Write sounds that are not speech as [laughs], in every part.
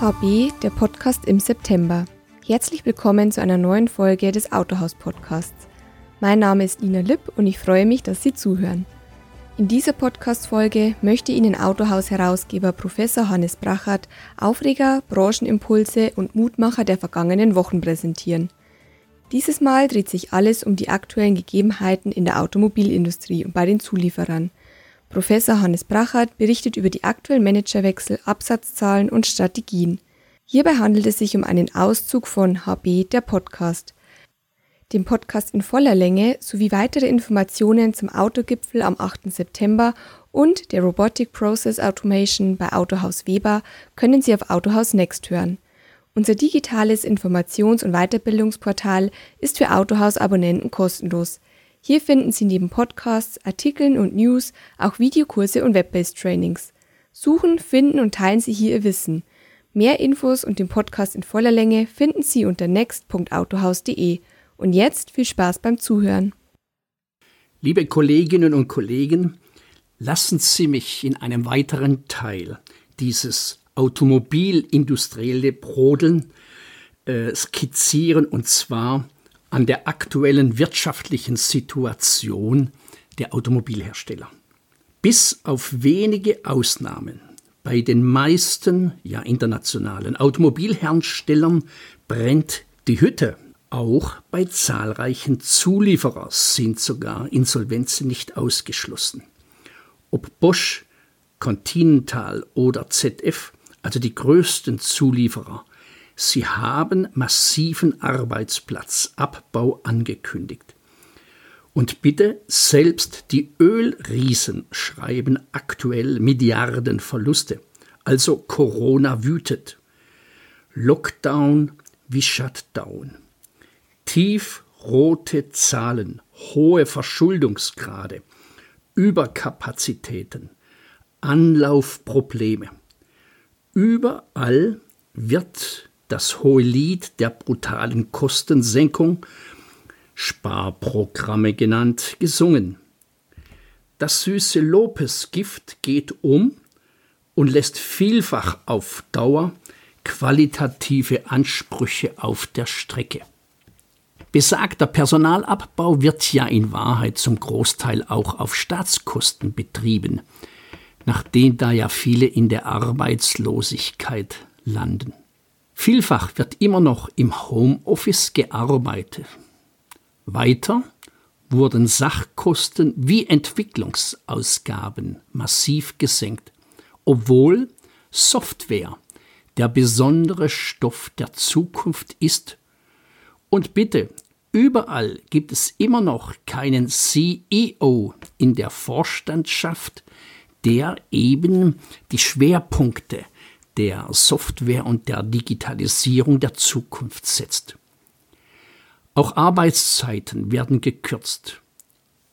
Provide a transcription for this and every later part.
HB, der Podcast im September. Herzlich willkommen zu einer neuen Folge des Autohaus Podcasts. Mein Name ist Nina Lipp und ich freue mich, dass Sie zuhören. In dieser Podcast-Folge möchte Ihnen Autohaus-Herausgeber Professor Hannes Brachert Aufreger, Branchenimpulse und Mutmacher der vergangenen Wochen präsentieren. Dieses Mal dreht sich alles um die aktuellen Gegebenheiten in der Automobilindustrie und bei den Zulieferern. Professor Hannes Brachert berichtet über die aktuellen Managerwechsel, Absatzzahlen und Strategien. Hierbei handelt es sich um einen Auszug von HB, der Podcast. Dem Podcast in voller Länge sowie weitere Informationen zum Autogipfel am 8. September und der Robotic Process Automation bei Autohaus Weber können Sie auf Autohaus Next hören. Unser digitales Informations- und Weiterbildungsportal ist für Autohaus-Abonnenten kostenlos. Hier finden Sie neben Podcasts, Artikeln und News auch Videokurse und Web-based Trainings. Suchen, finden und teilen Sie hier Ihr Wissen. Mehr Infos und den Podcast in voller Länge finden Sie unter next.autohaus.de. Und jetzt viel Spaß beim Zuhören. Liebe Kolleginnen und Kollegen, lassen Sie mich in einem weiteren Teil dieses automobilindustrielle Brodeln äh, skizzieren und zwar an der aktuellen wirtschaftlichen Situation der Automobilhersteller. Bis auf wenige Ausnahmen bei den meisten ja internationalen Automobilherstellern brennt die Hütte. Auch bei zahlreichen Zulieferern sind sogar Insolvenzen nicht ausgeschlossen. Ob Bosch, Continental oder ZF, also die größten Zulieferer, Sie haben massiven Arbeitsplatzabbau angekündigt. Und bitte, selbst die Ölriesen schreiben aktuell Milliardenverluste. Also Corona wütet. Lockdown wie Shutdown. Tiefrote Zahlen, hohe Verschuldungsgrade, Überkapazitäten, Anlaufprobleme. Überall wird das hohe Lied der brutalen Kostensenkung, Sparprogramme genannt, gesungen. Das süße Lopesgift geht um und lässt vielfach auf Dauer qualitative Ansprüche auf der Strecke. Besagter Personalabbau wird ja in Wahrheit zum Großteil auch auf Staatskosten betrieben, nachdem da ja viele in der Arbeitslosigkeit landen. Vielfach wird immer noch im Homeoffice gearbeitet. Weiter wurden Sachkosten wie Entwicklungsausgaben massiv gesenkt, obwohl Software der besondere Stoff der Zukunft ist. Und bitte, überall gibt es immer noch keinen CEO in der Vorstandschaft, der eben die Schwerpunkte der Software und der Digitalisierung der Zukunft setzt. Auch Arbeitszeiten werden gekürzt.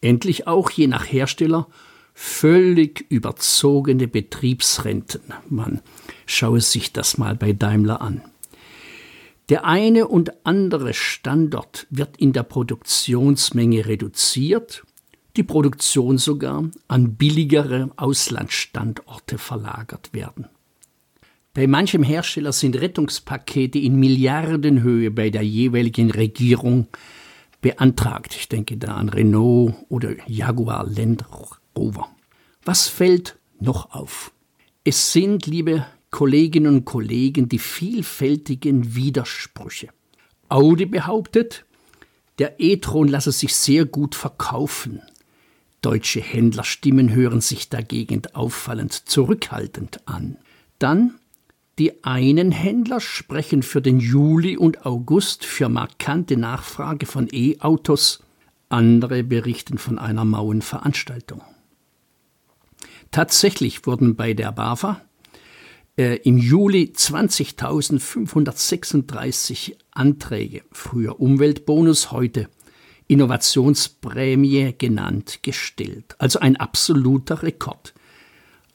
Endlich auch je nach Hersteller völlig überzogene Betriebsrenten. Man schaue sich das mal bei Daimler an. Der eine und andere Standort wird in der Produktionsmenge reduziert, die Produktion sogar an billigere Auslandsstandorte verlagert werden. Bei manchem Hersteller sind Rettungspakete in Milliardenhöhe bei der jeweiligen Regierung beantragt. Ich denke da an Renault oder Jaguar Land Rover. Was fällt noch auf? Es sind, liebe Kolleginnen und Kollegen, die vielfältigen Widersprüche. Audi behauptet, der e-tron lasse sich sehr gut verkaufen. Deutsche Händlerstimmen hören sich dagegen auffallend zurückhaltend an. Dann die einen Händler sprechen für den Juli und August für markante Nachfrage von E-Autos, andere berichten von einer mauen Veranstaltung. Tatsächlich wurden bei der BAFA äh, im Juli 20.536 Anträge, früher Umweltbonus, heute Innovationsprämie genannt, gestellt. Also ein absoluter Rekord.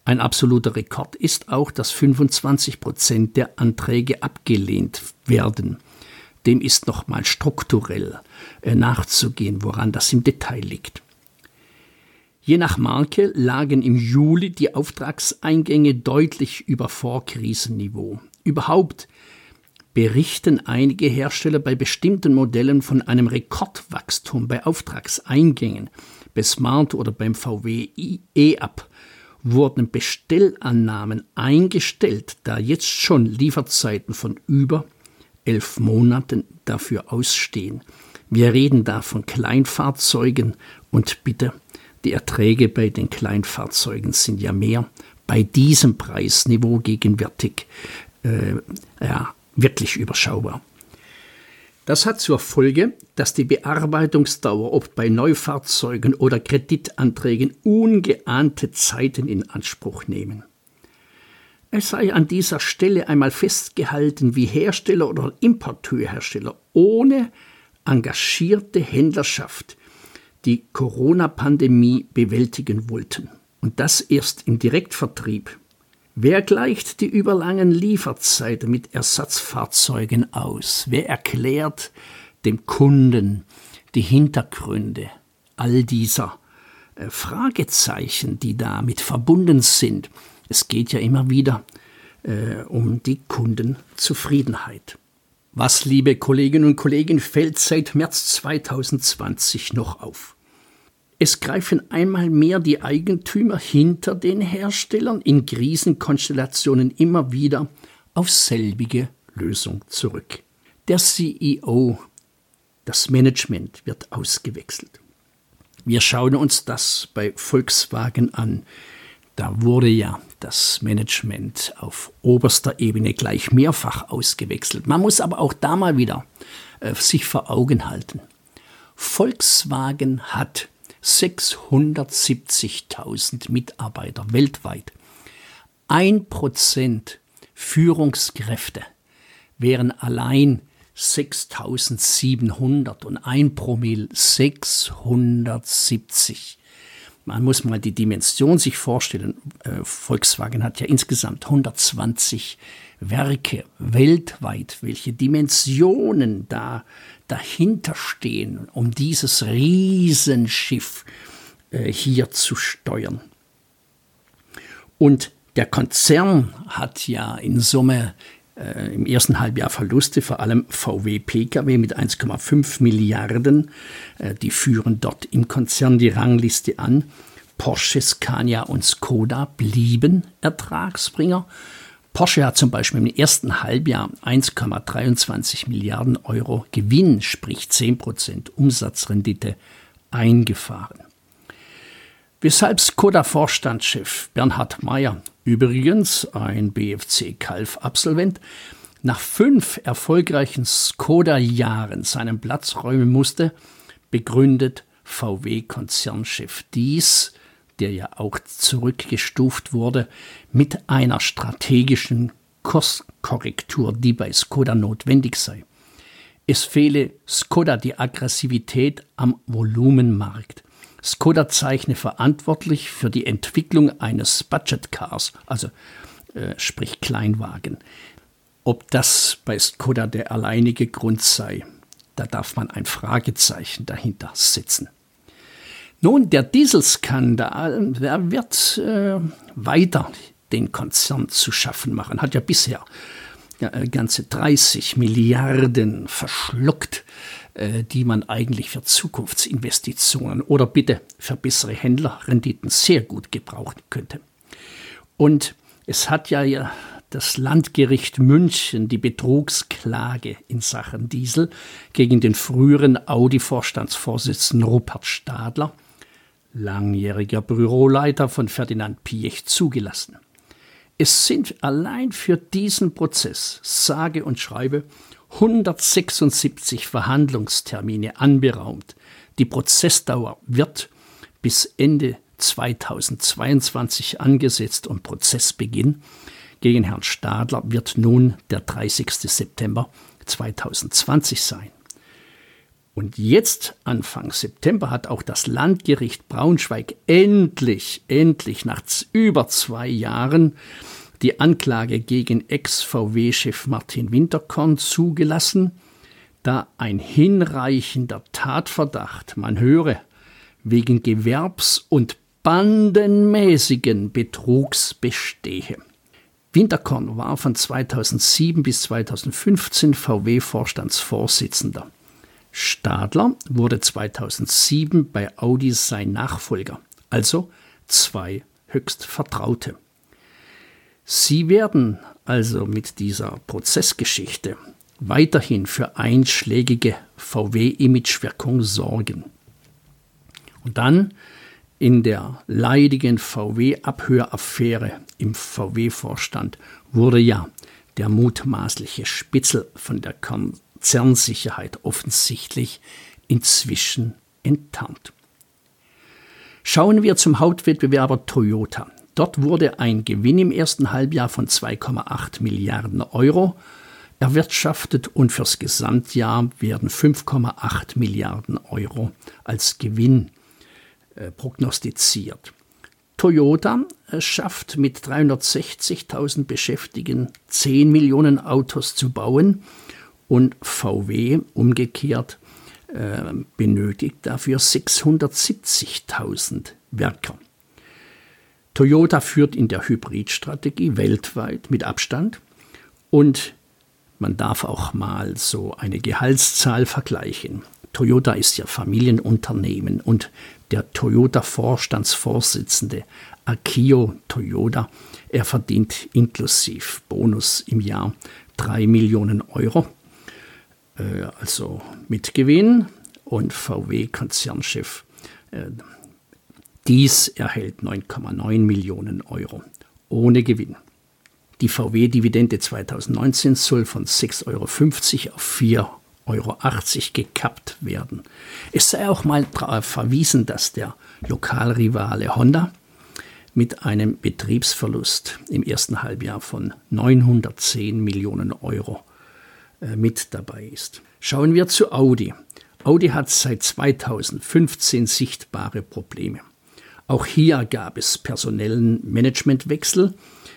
Ein absoluter Rekord ist auch, dass 25 Prozent der Anträge abgelehnt werden. Dem ist nochmal strukturell äh, nachzugehen, woran das im Detail liegt. Je nach Marke lagen im Juli die Auftragseingänge deutlich über Vorkrisenniveau. Überhaupt berichten einige Hersteller bei bestimmten Modellen von einem Rekordwachstum bei Auftragseingängen. Bei Smart oder beim VW e-Up wurden Bestellannahmen eingestellt, da jetzt schon Lieferzeiten von über elf Monaten dafür ausstehen. Wir reden da von Kleinfahrzeugen und bitte, die Erträge bei den Kleinfahrzeugen sind ja mehr bei diesem Preisniveau gegenwärtig äh, ja, wirklich überschaubar. Das hat zur Folge, dass die Bearbeitungsdauer ob bei Neufahrzeugen oder Kreditanträgen ungeahnte Zeiten in Anspruch nehmen. Es sei an dieser Stelle einmal festgehalten, wie Hersteller oder Importeurhersteller ohne engagierte Händlerschaft die Corona-Pandemie bewältigen wollten. Und das erst im Direktvertrieb Wer gleicht die überlangen Lieferzeiten mit Ersatzfahrzeugen aus? Wer erklärt dem Kunden die Hintergründe all dieser äh, Fragezeichen, die damit verbunden sind? Es geht ja immer wieder äh, um die Kundenzufriedenheit. Was, liebe Kolleginnen und Kollegen, fällt seit März 2020 noch auf? Es greifen einmal mehr die Eigentümer hinter den Herstellern in Krisenkonstellationen immer wieder auf selbige Lösung zurück. Der CEO, das Management wird ausgewechselt. Wir schauen uns das bei Volkswagen an. Da wurde ja das Management auf oberster Ebene gleich mehrfach ausgewechselt. Man muss aber auch da mal wieder äh, sich vor Augen halten. Volkswagen hat 670.000 Mitarbeiter weltweit. Ein Prozent Führungskräfte wären allein 6.700 und ein Promille 670. Man muss mal die Dimension sich vorstellen. Äh, Volkswagen hat ja insgesamt 120 Werke weltweit. Welche Dimensionen da dahinter stehen, um dieses Riesenschiff äh, hier zu steuern. Und der Konzern hat ja in Summe äh, im ersten Halbjahr Verluste, vor allem VW Pkw mit 1,5 Milliarden. Äh, die führen dort im Konzern die Rangliste an. Porsche, Scania und Skoda blieben Ertragsbringer. Porsche hat zum Beispiel im ersten Halbjahr 1,23 Milliarden Euro Gewinn, sprich 10% Umsatzrendite, eingefahren. Weshalb Skoda-Vorstandschef Bernhard Mayer, übrigens ein BFC-Kalf-Absolvent, nach fünf erfolgreichen Skoda-Jahren seinen Platz räumen musste, begründet VW-Konzernchef dies der ja auch zurückgestuft wurde, mit einer strategischen Kurskorrektur, die bei Skoda notwendig sei. Es fehle Skoda die Aggressivität am Volumenmarkt. Skoda zeichne verantwortlich für die Entwicklung eines Budget Cars, also äh, sprich Kleinwagen. Ob das bei Skoda der alleinige Grund sei, da darf man ein Fragezeichen dahinter setzen. Nun, der Dieselskandal, der wird äh, weiter den Konzern zu schaffen machen. Hat ja bisher äh, ganze 30 Milliarden verschluckt, äh, die man eigentlich für Zukunftsinvestitionen oder bitte für bessere Händlerrenditen sehr gut gebrauchen könnte. Und es hat ja, ja das Landgericht München die Betrugsklage in Sachen Diesel gegen den früheren Audi-Vorstandsvorsitzenden Rupert Stadler langjähriger Büroleiter von Ferdinand Piech, zugelassen. Es sind allein für diesen Prozess, sage und schreibe, 176 Verhandlungstermine anberaumt. Die Prozessdauer wird bis Ende 2022 angesetzt und Prozessbeginn gegen Herrn Stadler wird nun der 30. September 2020 sein. Und jetzt, Anfang September, hat auch das Landgericht Braunschweig endlich, endlich nach über zwei Jahren die Anklage gegen Ex-VW-Chef Martin Winterkorn zugelassen, da ein hinreichender Tatverdacht, man höre, wegen Gewerbs- und bandenmäßigen Betrugs bestehe. Winterkorn war von 2007 bis 2015 VW-Vorstandsvorsitzender. Stadler wurde 2007 bei Audi sein Nachfolger, also zwei höchst Vertraute. Sie werden also mit dieser Prozessgeschichte weiterhin für einschlägige VW-Imagewirkung sorgen. Und dann in der leidigen VW-Abhöraffäre im VW-Vorstand wurde ja der mutmaßliche Spitzel von der Konzernsicherheit offensichtlich inzwischen enttarnt. Schauen wir zum Hauptwettbewerber Toyota. Dort wurde ein Gewinn im ersten Halbjahr von 2,8 Milliarden Euro erwirtschaftet und fürs Gesamtjahr werden 5,8 Milliarden Euro als Gewinn äh, prognostiziert. Toyota äh, schafft mit 360.000 Beschäftigten 10 Millionen Autos zu bauen und VW umgekehrt äh, benötigt dafür 670.000 Werker. Toyota führt in der Hybridstrategie weltweit mit Abstand und man darf auch mal so eine Gehaltszahl vergleichen. Toyota ist ja Familienunternehmen und der Toyota-Vorstandsvorsitzende Akio Toyota, er verdient inklusiv Bonus im Jahr 3 Millionen Euro, also mit Gewinn und VW-Konzernchef. Äh, dies erhält 9,9 Millionen Euro ohne Gewinn. Die VW-Dividende 2019 soll von 6,50 Euro auf 4 Euro 80 gekappt werden. Es sei auch mal verwiesen, dass der Lokalrivale Honda mit einem Betriebsverlust im ersten Halbjahr von 910 Millionen Euro äh, mit dabei ist. Schauen wir zu Audi. Audi hat seit 2015 sichtbare Probleme. Auch hier gab es personellen Managementwechsel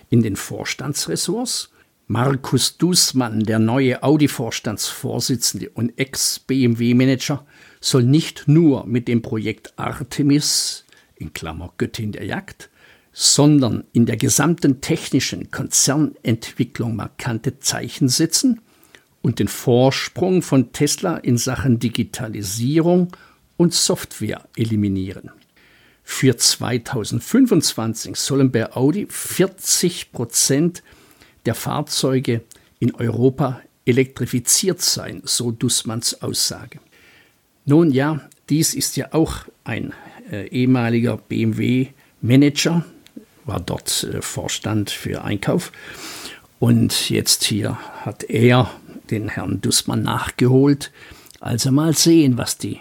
in den Vorstandsressorts Markus Dußmann, der neue Audi-Vorstandsvorsitzende und Ex-BMW-Manager, soll nicht nur mit dem Projekt Artemis, in Klammer Göttin der Jagd, sondern in der gesamten technischen Konzernentwicklung markante Zeichen setzen und den Vorsprung von Tesla in Sachen Digitalisierung und Software eliminieren. Für 2025 sollen bei Audi 40 Prozent der Fahrzeuge in Europa elektrifiziert sein, so Dussmanns Aussage. Nun ja, dies ist ja auch ein äh, ehemaliger BMW-Manager, war dort äh, Vorstand für Einkauf. Und jetzt hier hat er den Herrn Dussmann nachgeholt. Also mal sehen, was die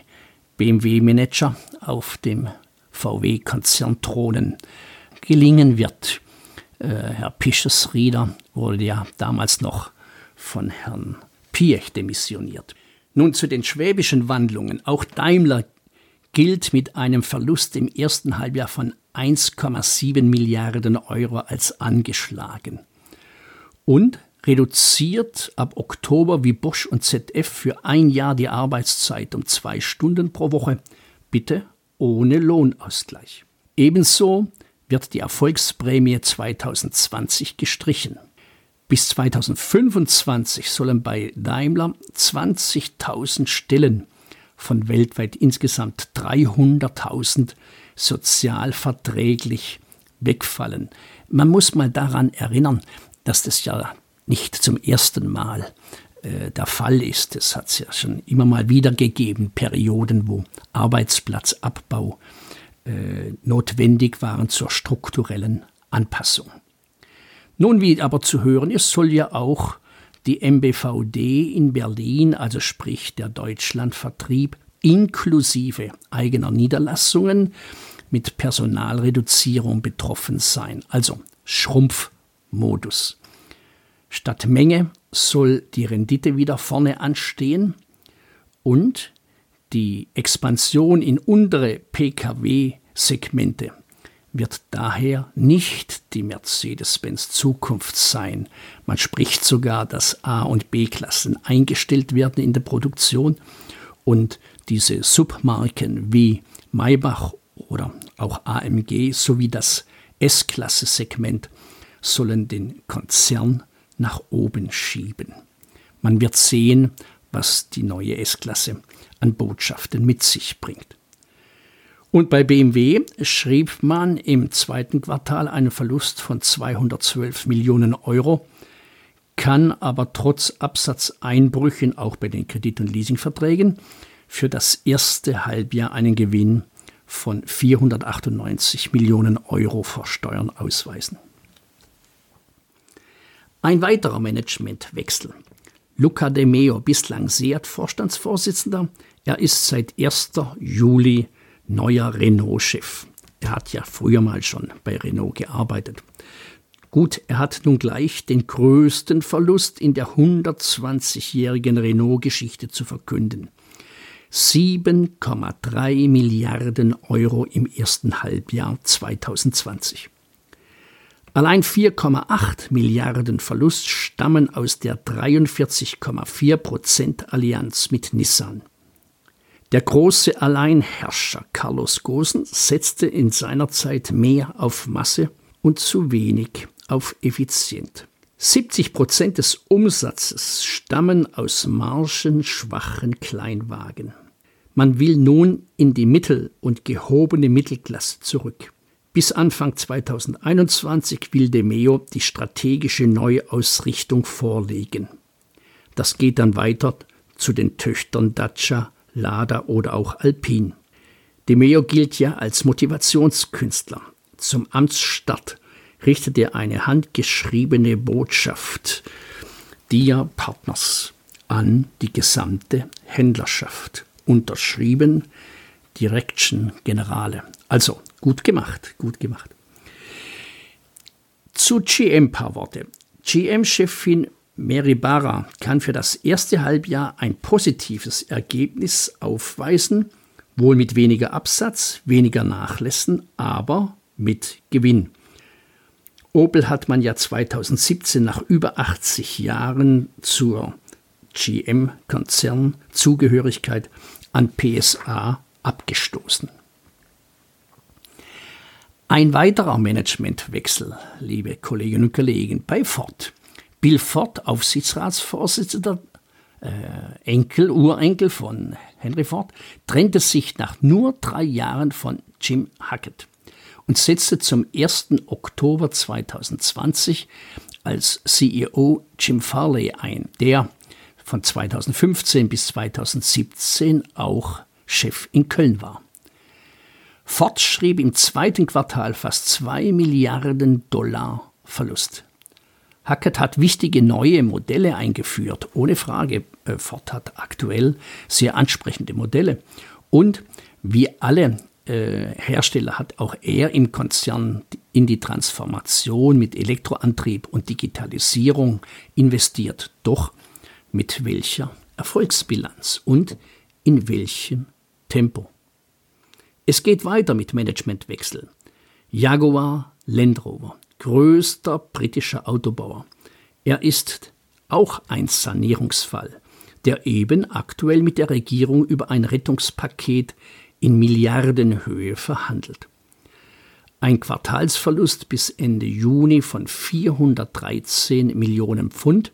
BMW-Manager auf dem VW-Konzernthronen gelingen wird. Äh, Herr Pischesrieder wurde ja damals noch von Herrn Piech demissioniert. Nun zu den schwäbischen Wandlungen. Auch Daimler gilt mit einem Verlust im ersten Halbjahr von 1,7 Milliarden Euro als angeschlagen und reduziert ab Oktober wie Bosch und ZF für ein Jahr die Arbeitszeit um zwei Stunden pro Woche, bitte ohne Lohnausgleich. Ebenso wird die Erfolgsprämie 2020 gestrichen. Bis 2025 sollen bei Daimler 20.000 Stellen von weltweit insgesamt 300.000 sozialverträglich wegfallen. Man muss mal daran erinnern, dass das ja nicht zum ersten Mal äh, der Fall ist. Es hat es ja schon immer mal wieder gegeben, Perioden, wo Arbeitsplatzabbau äh, notwendig waren zur strukturellen Anpassung. Nun, wie aber zu hören ist, soll ja auch die MBVD in Berlin, also sprich der Deutschlandvertrieb, inklusive eigener Niederlassungen mit Personalreduzierung betroffen sein, also Schrumpfmodus. Statt Menge soll die Rendite wieder vorne anstehen und die Expansion in untere Pkw-Segmente wird daher nicht die Mercedes-Benz Zukunft sein. Man spricht sogar, dass A- und B-Klassen eingestellt werden in der Produktion und diese Submarken wie Maybach oder auch AMG sowie das S-Klasse-Segment sollen den Konzern nach oben schieben. Man wird sehen, was die neue S-Klasse an Botschaften mit sich bringt. Und bei BMW schrieb man im zweiten Quartal einen Verlust von 212 Millionen Euro, kann aber trotz Absatzeinbrüchen auch bei den Kredit- und Leasingverträgen für das erste Halbjahr einen Gewinn von 498 Millionen Euro vor Steuern ausweisen. Ein weiterer Managementwechsel. Luca De Meo, bislang Seat-Vorstandsvorsitzender, er ist seit 1. Juli neuer Renault-Chef. Er hat ja früher mal schon bei Renault gearbeitet. Gut, er hat nun gleich den größten Verlust in der 120-jährigen Renault-Geschichte zu verkünden. 7,3 Milliarden Euro im ersten Halbjahr 2020. Allein 4,8 Milliarden Verlust stammen aus der 43,4 Prozent Allianz mit Nissan. Der große Alleinherrscher Carlos Gosen setzte in seiner Zeit mehr auf Masse und zu wenig auf effizient. 70 Prozent des Umsatzes stammen aus margenschwachen Kleinwagen. Man will nun in die Mittel- und gehobene Mittelklasse zurück. Bis Anfang 2021 will Demeo die strategische Neuausrichtung vorlegen. Das geht dann weiter zu den Töchtern Dacia, Lada oder auch Alpin. Demeo gilt ja als Motivationskünstler. Zum Amtsstart richtet er eine handgeschriebene Botschaft Dia Partners an die gesamte Händlerschaft unterschrieben Direction Generale. Also gut gemacht, gut gemacht. Zu GM paar Worte. GM-Chefin Mary Barra kann für das erste Halbjahr ein positives Ergebnis aufweisen, wohl mit weniger Absatz, weniger Nachlässen, aber mit Gewinn. Opel hat man ja 2017 nach über 80 Jahren zur GM-Konzernzugehörigkeit an PSA abgestoßen. Ein weiterer Managementwechsel, liebe Kolleginnen und Kollegen, bei Ford. Bill Ford, Aufsichtsratsvorsitzender, äh, Enkel, Urenkel von Henry Ford, trennte sich nach nur drei Jahren von Jim Hackett und setzte zum 1. Oktober 2020 als CEO Jim Farley ein, der von 2015 bis 2017 auch Chef in Köln war. Ford schrieb im zweiten Quartal fast 2 Milliarden Dollar Verlust. Hackett hat wichtige neue Modelle eingeführt, ohne Frage. Äh, Ford hat aktuell sehr ansprechende Modelle. Und wie alle äh, Hersteller hat auch er im Konzern in die Transformation mit Elektroantrieb und Digitalisierung investiert. Doch mit welcher Erfolgsbilanz und in welchem Tempo. Es geht weiter mit Managementwechsel. Jaguar Land Rover, größter britischer Autobauer. Er ist auch ein Sanierungsfall, der eben aktuell mit der Regierung über ein Rettungspaket in Milliardenhöhe verhandelt. Ein Quartalsverlust bis Ende Juni von 413 Millionen Pfund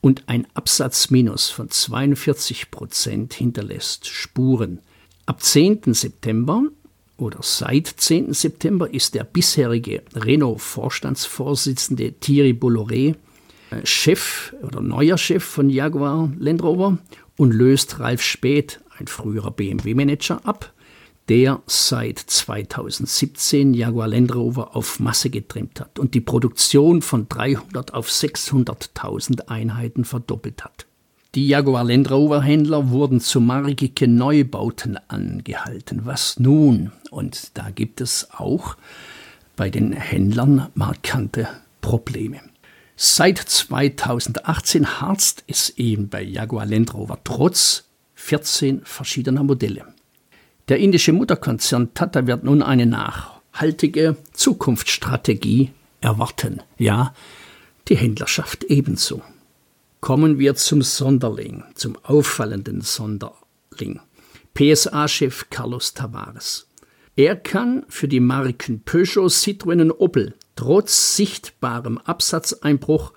und ein Absatzminus von 42 Prozent hinterlässt Spuren. Ab 10. September oder seit 10. September ist der bisherige Renault-Vorstandsvorsitzende Thierry Bolloré äh, Chef oder neuer Chef von Jaguar Land Rover und löst Ralf Späth, ein früherer BMW-Manager, ab, der seit 2017 Jaguar Land Rover auf Masse getrimmt hat und die Produktion von 300 auf 600.000 Einheiten verdoppelt hat. Die Jaguar Land Rover Händler wurden zu markige Neubauten angehalten. Was nun? Und da gibt es auch bei den Händlern markante Probleme. Seit 2018 harzt es eben bei Jaguar Land Rover trotz 14 verschiedener Modelle. Der indische Mutterkonzern Tata wird nun eine nachhaltige Zukunftsstrategie erwarten. Ja, die Händlerschaft ebenso. Kommen wir zum Sonderling, zum auffallenden Sonderling. PSA-Chef Carlos Tavares. Er kann für die Marken Peugeot, Citroën und Opel trotz sichtbarem Absatzeinbruch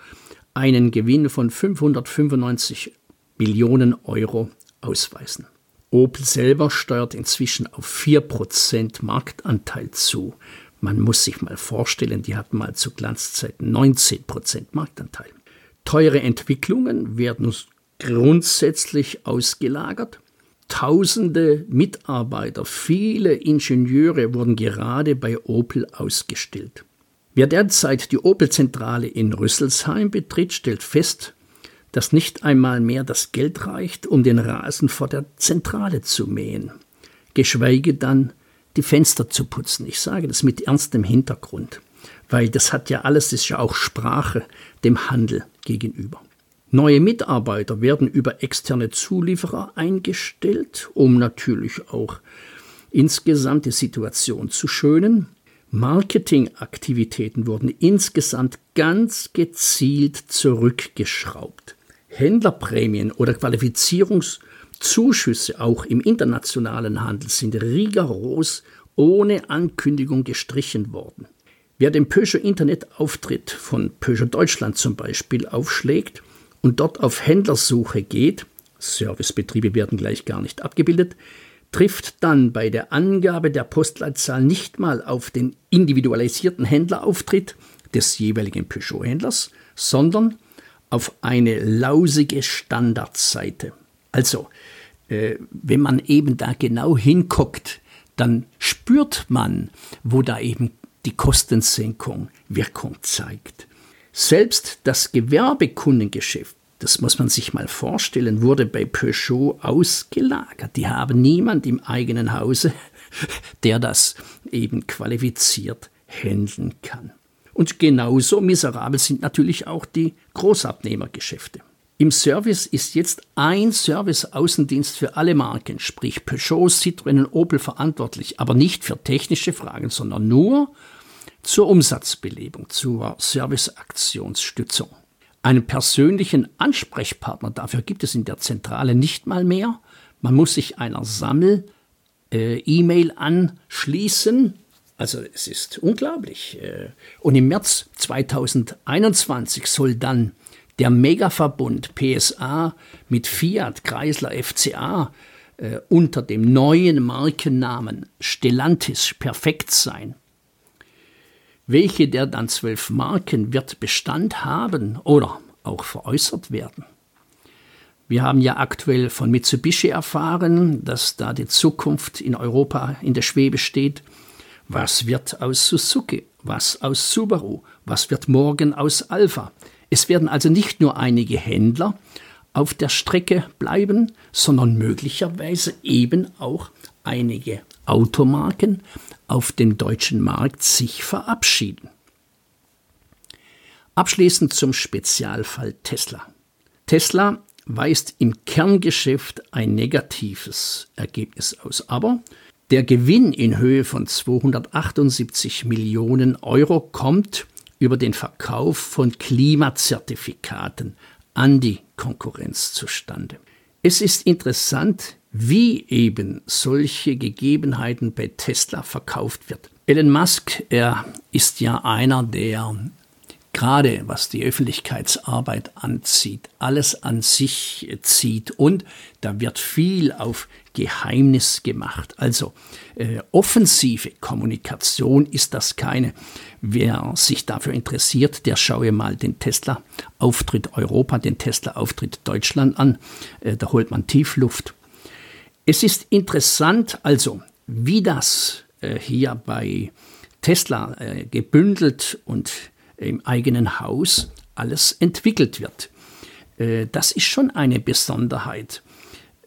einen Gewinn von 595 Millionen Euro ausweisen. Opel selber steuert inzwischen auf 4% Marktanteil zu. Man muss sich mal vorstellen, die hatten mal zu Glanzzeiten 19% Marktanteil. Teure Entwicklungen werden grundsätzlich ausgelagert. Tausende Mitarbeiter, viele Ingenieure wurden gerade bei Opel ausgestellt. Wer derzeit die Opel-Zentrale in Rüsselsheim betritt, stellt fest, dass nicht einmal mehr das Geld reicht, um den Rasen vor der Zentrale zu mähen, geschweige dann die Fenster zu putzen. Ich sage das mit ernstem Hintergrund, weil das hat ja alles, das ist ja auch Sprache dem Handel gegenüber. Neue Mitarbeiter werden über externe Zulieferer eingestellt, um natürlich auch insgesamt die Situation zu schönen. Marketingaktivitäten wurden insgesamt ganz gezielt zurückgeschraubt. Händlerprämien oder Qualifizierungszuschüsse auch im internationalen Handel sind rigoros ohne Ankündigung gestrichen worden. Wer den Peugeot Internetauftritt von Peugeot Deutschland zum Beispiel aufschlägt und dort auf Händlersuche geht, Servicebetriebe werden gleich gar nicht abgebildet, trifft dann bei der Angabe der Postleitzahl nicht mal auf den individualisierten Händlerauftritt des jeweiligen Peugeot-Händlers, sondern auf eine lausige Standardseite. Also, äh, wenn man eben da genau hinguckt, dann spürt man, wo da eben die Kostensenkung Wirkung zeigt. Selbst das Gewerbekundengeschäft das muss man sich mal vorstellen, wurde bei Peugeot ausgelagert. Die haben niemand im eigenen Hause, [laughs] der das eben qualifiziert handeln kann. Und genauso miserabel sind natürlich auch die Großabnehmergeschäfte. Im Service ist jetzt ein Service-Außendienst für alle Marken, sprich Peugeot, Citroën und Opel verantwortlich, aber nicht für technische Fragen, sondern nur zur Umsatzbelebung, zur Serviceaktionsstützung. Einen persönlichen Ansprechpartner dafür gibt es in der Zentrale nicht mal mehr. Man muss sich einer Sammel-E-Mail äh, anschließen. Also es ist unglaublich. Äh, und im März 2021 soll dann der Megaverbund PSA mit Fiat, Chrysler, FCA äh, unter dem neuen Markennamen Stellantis perfekt sein. Welche der dann zwölf Marken wird Bestand haben oder auch veräußert werden? Wir haben ja aktuell von Mitsubishi erfahren, dass da die Zukunft in Europa in der Schwebe steht. Was wird aus Suzuki? Was aus Subaru? Was wird morgen aus Alpha? Es werden also nicht nur einige Händler auf der Strecke bleiben, sondern möglicherweise eben auch einige Automarken auf dem deutschen Markt sich verabschieden. Abschließend zum Spezialfall Tesla. Tesla weist im Kerngeschäft ein negatives Ergebnis aus, aber der Gewinn in Höhe von 278 Millionen Euro kommt über den Verkauf von Klimazertifikaten an die Konkurrenz zustande. Es ist interessant, wie eben solche Gegebenheiten bei Tesla verkauft wird. Elon Musk, er ist ja einer, der gerade was die Öffentlichkeitsarbeit anzieht, alles an sich zieht und da wird viel auf Geheimnis gemacht. Also äh, offensive Kommunikation ist das keine. Wer sich dafür interessiert, der schaue mal den Tesla-Auftritt Europa, den Tesla-Auftritt Deutschland an. Äh, da holt man Tiefluft. Es ist interessant, also, wie das äh, hier bei Tesla äh, gebündelt und im eigenen Haus alles entwickelt wird. Äh, das ist schon eine Besonderheit.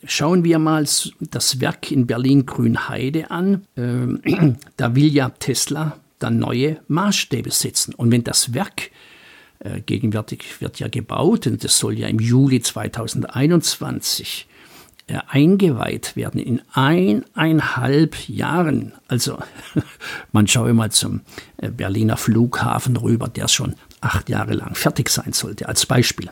Schauen wir mal das Werk in Berlin-Grünheide an. Äh, [clears throat] da will ja Tesla dann neue Maßstäbe setzen. Und wenn das Werk äh, gegenwärtig wird ja gebaut und das soll ja im Juli 2021 äh, eingeweiht werden in eineinhalb Jahren. Also [laughs] man schaue mal zum äh, Berliner Flughafen rüber, der schon acht Jahre lang fertig sein sollte, als Beispiel.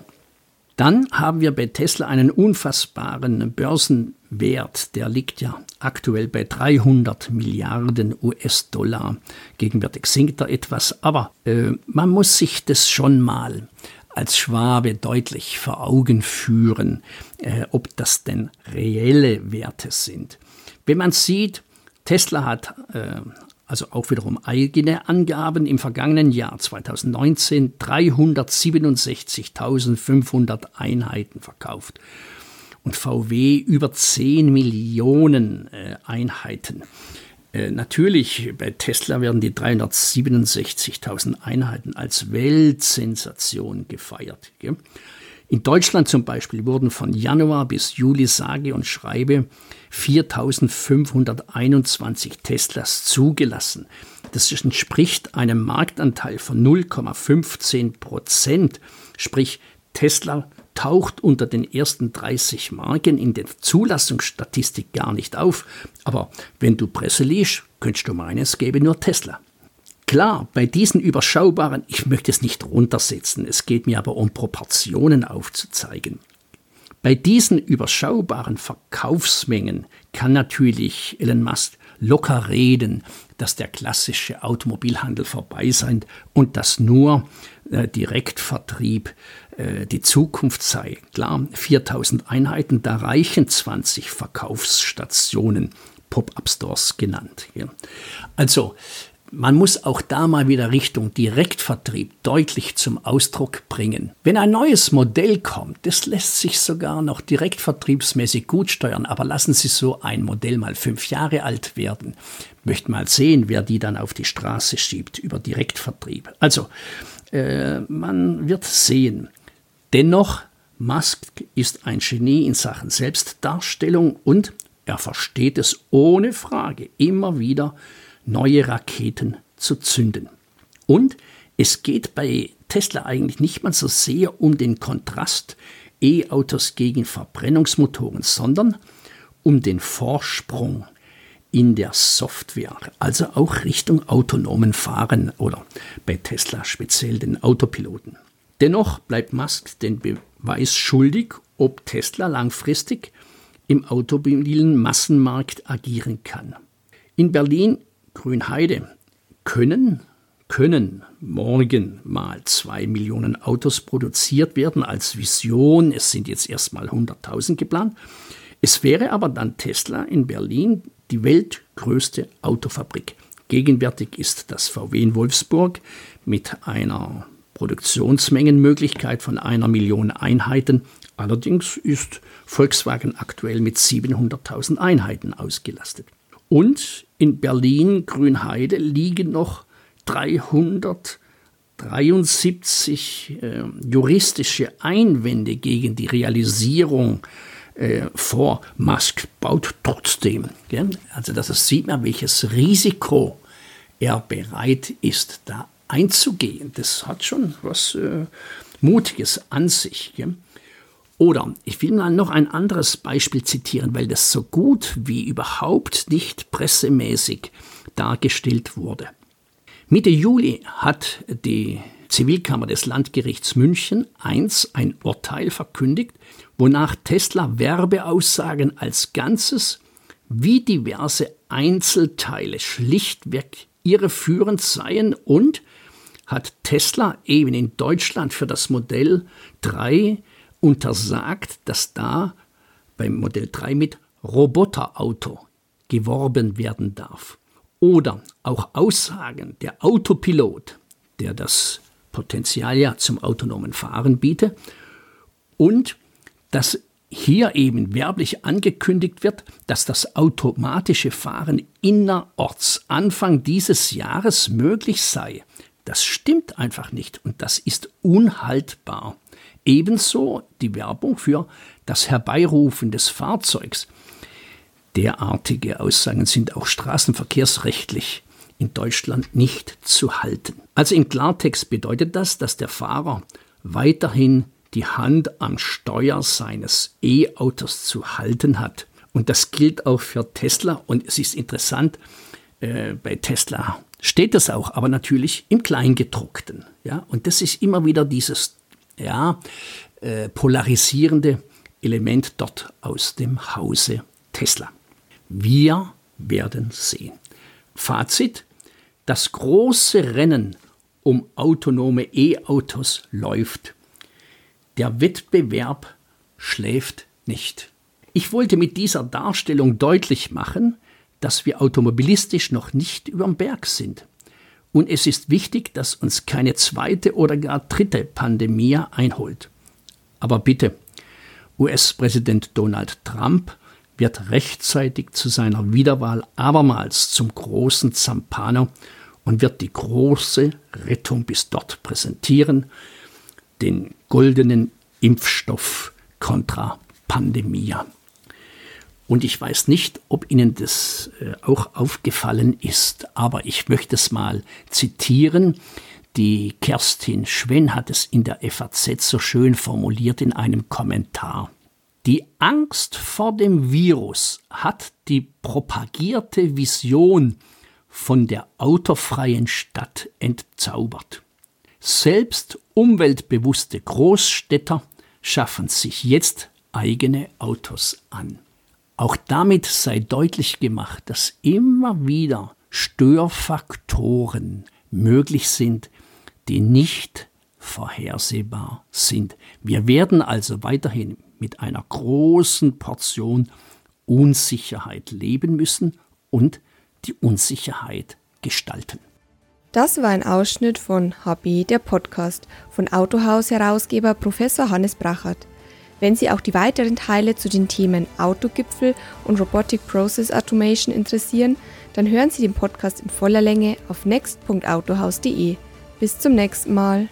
Dann haben wir bei Tesla einen unfassbaren Börsenwert, der liegt ja aktuell bei 300 Milliarden US-Dollar. Gegenwärtig sinkt er etwas, aber äh, man muss sich das schon mal als Schwabe deutlich vor Augen führen, äh, ob das denn reelle Werte sind. Wenn man sieht, Tesla hat äh, also auch wiederum eigene Angaben, im vergangenen Jahr 2019 367.500 Einheiten verkauft und VW über 10 Millionen äh, Einheiten. Äh, natürlich, bei Tesla werden die 367.000 Einheiten als Weltsensation gefeiert. In Deutschland zum Beispiel wurden von Januar bis Juli sage und schreibe 4.521 Teslas zugelassen. Das entspricht einem Marktanteil von 0,15 Prozent. Sprich, Tesla taucht unter den ersten 30 Marken in der Zulassungsstatistik gar nicht auf. Aber wenn du Presse liest, könntest du meinen, es gäbe nur Tesla. Klar, bei diesen überschaubaren, ich möchte es nicht runtersetzen, es geht mir aber um Proportionen aufzuzeigen. Bei diesen überschaubaren Verkaufsmengen kann natürlich Elon Musk locker reden, dass der klassische Automobilhandel vorbei sei und dass nur äh, Direktvertrieb äh, die Zukunft sei. Klar, 4000 Einheiten, da reichen 20 Verkaufsstationen, Pop-up-Stores genannt. Ja. Also man muss auch da mal wieder Richtung Direktvertrieb deutlich zum Ausdruck bringen. Wenn ein neues Modell kommt, das lässt sich sogar noch direktvertriebsmäßig gut steuern, aber lassen Sie so ein Modell mal fünf Jahre alt werden. Möchte mal sehen, wer die dann auf die Straße schiebt über Direktvertrieb. Also, äh, man wird sehen. Dennoch, Musk ist ein Genie in Sachen Selbstdarstellung und er versteht es ohne Frage immer wieder, neue Raketen zu zünden. Und es geht bei Tesla eigentlich nicht mal so sehr um den Kontrast E-Autos gegen Verbrennungsmotoren, sondern um den Vorsprung in der Software, also auch Richtung autonomen Fahren oder bei Tesla speziell den Autopiloten. Dennoch bleibt Musk den Beweis schuldig, ob Tesla langfristig im automobilen Massenmarkt agieren kann. In Berlin Grünheide können, können morgen mal zwei Millionen Autos produziert werden als Vision. Es sind jetzt erstmal 100.000 geplant. Es wäre aber dann Tesla in Berlin die weltgrößte Autofabrik. Gegenwärtig ist das VW in Wolfsburg mit einer Produktionsmengenmöglichkeit von einer Million Einheiten. Allerdings ist Volkswagen aktuell mit 700.000 Einheiten ausgelastet. Und in Berlin Grünheide liegen noch 373 äh, juristische Einwände gegen die Realisierung äh, vor. Musk baut trotzdem. Gell? Also das sieht man, welches Risiko er bereit ist, da einzugehen. Das hat schon was äh, Mutiges an sich. Gell? Oder ich will mal noch ein anderes Beispiel zitieren, weil das so gut wie überhaupt nicht pressemäßig dargestellt wurde. Mitte Juli hat die Zivilkammer des Landgerichts München I ein Urteil verkündigt, wonach Tesla Werbeaussagen als Ganzes wie diverse Einzelteile schlichtweg irreführend seien und hat Tesla eben in Deutschland für das Modell 3 untersagt, dass da beim Modell 3 mit Roboterauto geworben werden darf. Oder auch Aussagen der Autopilot, der das Potenzial ja zum autonomen Fahren bietet, und dass hier eben werblich angekündigt wird, dass das automatische Fahren innerorts Anfang dieses Jahres möglich sei. Das stimmt einfach nicht und das ist unhaltbar. Ebenso die Werbung für das Herbeirufen des Fahrzeugs. Derartige Aussagen sind auch straßenverkehrsrechtlich in Deutschland nicht zu halten. Also im Klartext bedeutet das, dass der Fahrer weiterhin die Hand am Steuer seines E-Autos zu halten hat. Und das gilt auch für Tesla. Und es ist interessant, äh, bei Tesla steht das auch, aber natürlich im Kleingedruckten. Ja? Und das ist immer wieder dieses ja, äh, polarisierende Element dort aus dem Hause Tesla. Wir werden sehen. Fazit, das große Rennen um autonome E-Autos läuft. Der Wettbewerb schläft nicht. Ich wollte mit dieser Darstellung deutlich machen, dass wir automobilistisch noch nicht überm Berg sind. Und es ist wichtig, dass uns keine zweite oder gar dritte Pandemie einholt. Aber bitte, US-Präsident Donald Trump wird rechtzeitig zu seiner Wiederwahl abermals zum großen Zampano und wird die große Rettung bis dort präsentieren, den goldenen Impfstoff kontra Pandemia. Und ich weiß nicht, ob Ihnen das äh, auch aufgefallen ist, aber ich möchte es mal zitieren. Die Kerstin Schwen hat es in der FAZ so schön formuliert in einem Kommentar. Die Angst vor dem Virus hat die propagierte Vision von der autofreien Stadt entzaubert. Selbst umweltbewusste Großstädter schaffen sich jetzt eigene Autos an. Auch damit sei deutlich gemacht, dass immer wieder Störfaktoren möglich sind, die nicht vorhersehbar sind. Wir werden also weiterhin mit einer großen Portion Unsicherheit leben müssen und die Unsicherheit gestalten. Das war ein Ausschnitt von HB, der Podcast, von Autohaus-Herausgeber Professor Hannes Brachert. Wenn Sie auch die weiteren Teile zu den Themen Autogipfel und Robotic Process Automation interessieren, dann hören Sie den Podcast in voller Länge auf next.autohaus.de. Bis zum nächsten Mal.